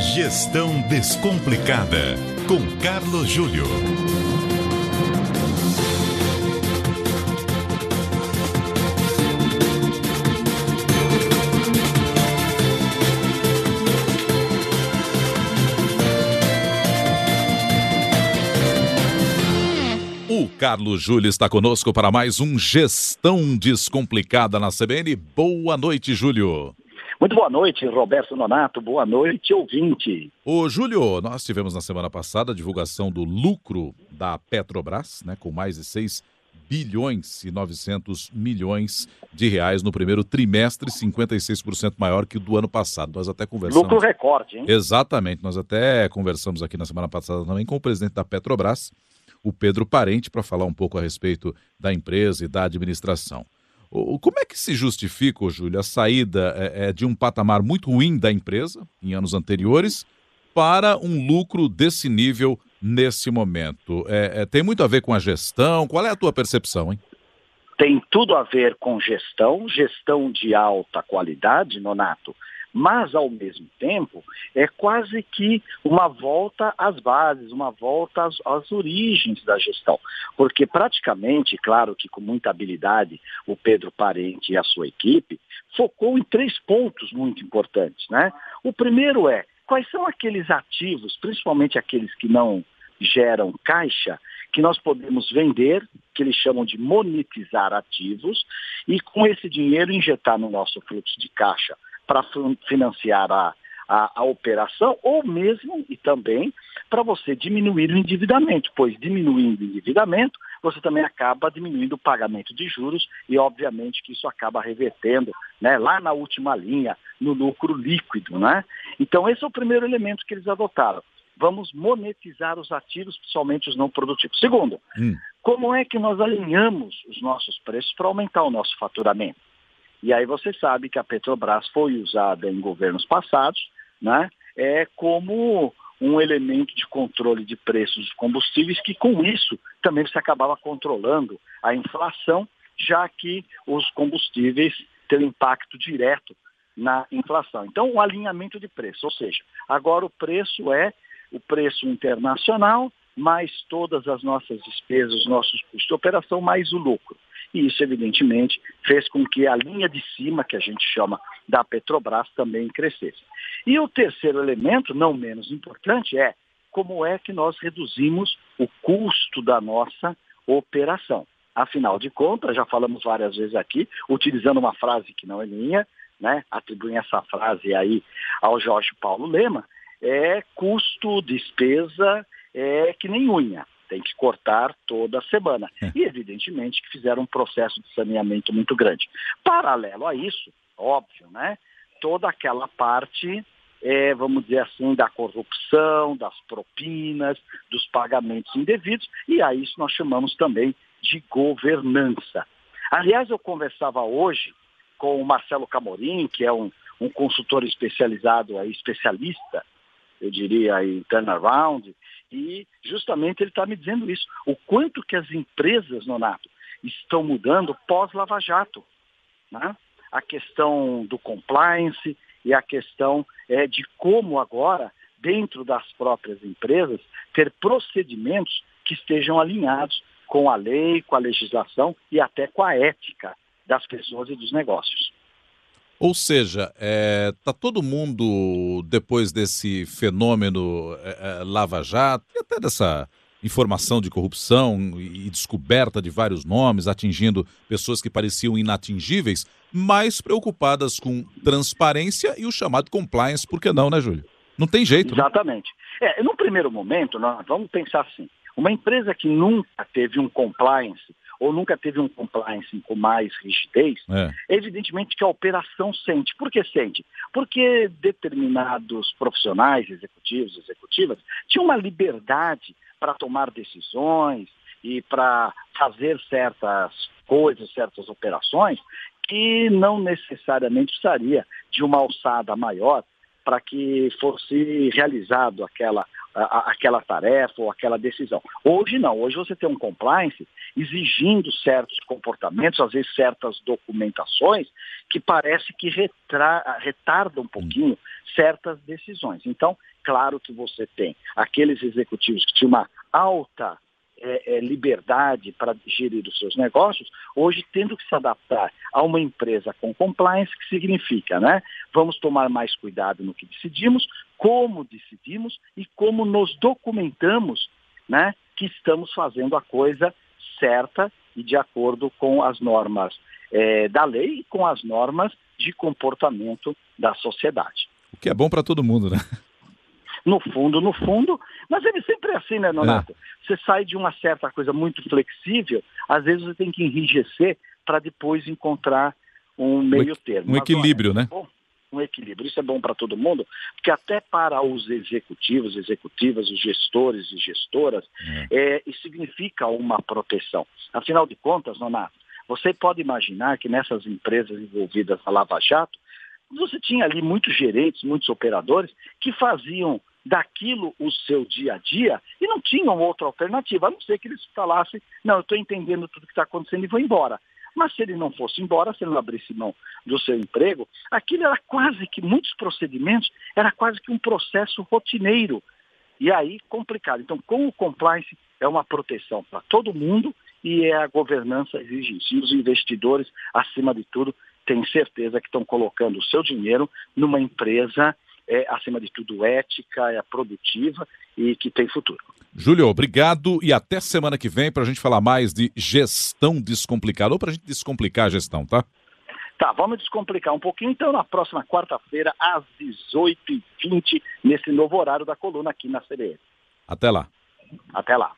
Gestão Descomplicada, com Carlos Júlio. O Carlos Júlio está conosco para mais um Gestão Descomplicada na CBN. Boa noite, Júlio. Muito boa noite, Roberto Nonato. Boa noite, ouvinte. Ô, Júlio, nós tivemos na semana passada a divulgação do lucro da Petrobras, né, com mais de 6 bilhões e 900 milhões de reais no primeiro trimestre, 56% maior que o do ano passado. Nós até conversamos. Lucro recorde, hein? Exatamente. Nós até conversamos aqui na semana passada também com o presidente da Petrobras, o Pedro Parente, para falar um pouco a respeito da empresa e da administração. Como é que se justifica, Júlio, a saída é, é, de um patamar muito ruim da empresa em anos anteriores para um lucro desse nível nesse momento? É, é, tem muito a ver com a gestão? Qual é a tua percepção, hein? Tem tudo a ver com gestão, gestão de alta qualidade, Nonato mas ao mesmo tempo é quase que uma volta às bases, uma volta às, às, origens da gestão. Porque praticamente, claro que com muita habilidade, o Pedro Parente e a sua equipe focou em três pontos muito importantes. Né? O primeiro é quais são aqueles ativos, principalmente aqueles que não geram caixa, que nós podemos vender, que eles chamam de monetizar ativos, e com esse dinheiro injetar no nosso fluxo de caixa para financiar a, a, a, operação, ou mesmo e também para você diminuir o endividamento, pois diminuindo o endividamento, você também acaba diminuindo o pagamento de juros e, obviamente, que isso acaba revertendo né, lá na última linha, no lucro líquido. Né? Então, esse é o primeiro elemento que eles adotaram. Vamos monetizar os ativos, principalmente os não produtivos. Segundo, hum. como é que nós alinhamos os nossos preços para aumentar o nosso faturamento? E aí você sabe que a Petrobras foi usada em governos passados, né? É como um elemento de controle de preços dos combustíveis, que com isso também você acabava controlando a inflação, já que os combustíveis têm impacto direto na inflação. Então, o alinhamento de preço, ou seja, agora o preço é o preço internacional, mais todas as nossas despesas, os nossos custos de operação, mais o lucro e isso, evidentemente, fez com que a linha de cima, que a gente chama da Petrobras, também crescesse. E o terceiro elemento, não menos importante, é como é que nós reduzimos o custo da nossa operação. Afinal de contas, já falamos várias vezes aqui, utilizando uma frase que não é minha, né, atribuem essa frase aí ao Jorge Paulo Lema, é custo, despesa, é que nem unha tem que cortar toda semana. É. E, evidentemente, que fizeram um processo de saneamento muito grande. Paralelo a isso, óbvio, né? Toda aquela parte, é, vamos dizer assim, da corrupção, das propinas, dos pagamentos indevidos, e a isso nós chamamos também de governança. Aliás, eu conversava hoje com o Marcelo Camorim, que é um, um consultor especializado, aí, especialista, eu diria, em turnaround, e justamente ele está me dizendo isso. O quanto que as empresas, Nonato, estão mudando pós-Lava Jato. Né? A questão do compliance e a questão é, de como agora, dentro das próprias empresas, ter procedimentos que estejam alinhados com a lei, com a legislação e até com a ética das pessoas e dos negócios. Ou seja, está é, tá todo mundo, depois desse fenômeno é, é, Lava Jato, e até dessa informação de corrupção e descoberta de vários nomes, atingindo pessoas que pareciam inatingíveis, mais preocupadas com transparência e o chamado compliance, por que não, né, Júlio? Não tem jeito. Né? Exatamente. Né? É, no primeiro momento, nós vamos pensar assim, uma empresa que nunca teve um compliance ou nunca teve um compliance com mais rigidez, é. evidentemente que a operação sente. Por que sente? Porque determinados profissionais, executivos, executivas, tinham uma liberdade para tomar decisões e para fazer certas coisas, certas operações, que não necessariamente precisaria de uma alçada maior para que fosse realizado aquela, a, aquela tarefa ou aquela decisão. Hoje não, hoje você tem um compliance exigindo certos comportamentos, às vezes certas documentações, que parece que retra, retarda um pouquinho certas decisões. Então, claro que você tem aqueles executivos que tinham uma alta é, é, liberdade para gerir os seus negócios, hoje tendo que se adaptar a uma empresa com compliance, que significa, né? Vamos tomar mais cuidado no que decidimos, como decidimos e como nos documentamos, né? Que estamos fazendo a coisa certa e de acordo com as normas é, da lei e com as normas de comportamento da sociedade. O que é bom para todo mundo, né? no fundo, no fundo, mas ele sempre é assim, né, Nonato? É. Você sai de uma certa coisa muito flexível, às vezes você tem que enrijecer para depois encontrar um meio termo. Um mas, equilíbrio, olha, né? Bom, um equilíbrio. Isso é bom para todo mundo, porque até para os executivos, executivas, os gestores e gestoras, é. É, isso significa uma proteção. Afinal de contas, Nonato, você pode imaginar que nessas empresas envolvidas na Lava Jato, você tinha ali muitos gerentes, muitos operadores que faziam daquilo o seu dia a dia e não tinham outra alternativa, a não ser que eles falassem, não, eu estou entendendo tudo que está acontecendo e vou embora. Mas se ele não fosse embora, se ele não abrisse mão do seu emprego, aquilo era quase que, muitos procedimentos, era quase que um processo rotineiro. E aí, complicado. Então, com o compliance, é uma proteção para todo mundo e é a governança exige isso. E os investidores, acima de tudo, têm certeza que estão colocando o seu dinheiro numa empresa é, acima de tudo, ética, é produtiva e que tem futuro. Júlio, obrigado e até semana que vem para a gente falar mais de gestão descomplicada, ou para a gente descomplicar a gestão, tá? Tá, vamos descomplicar um pouquinho, então, na próxima quarta-feira, às 18h20, nesse novo horário da coluna aqui na CBN. Até lá. Até lá.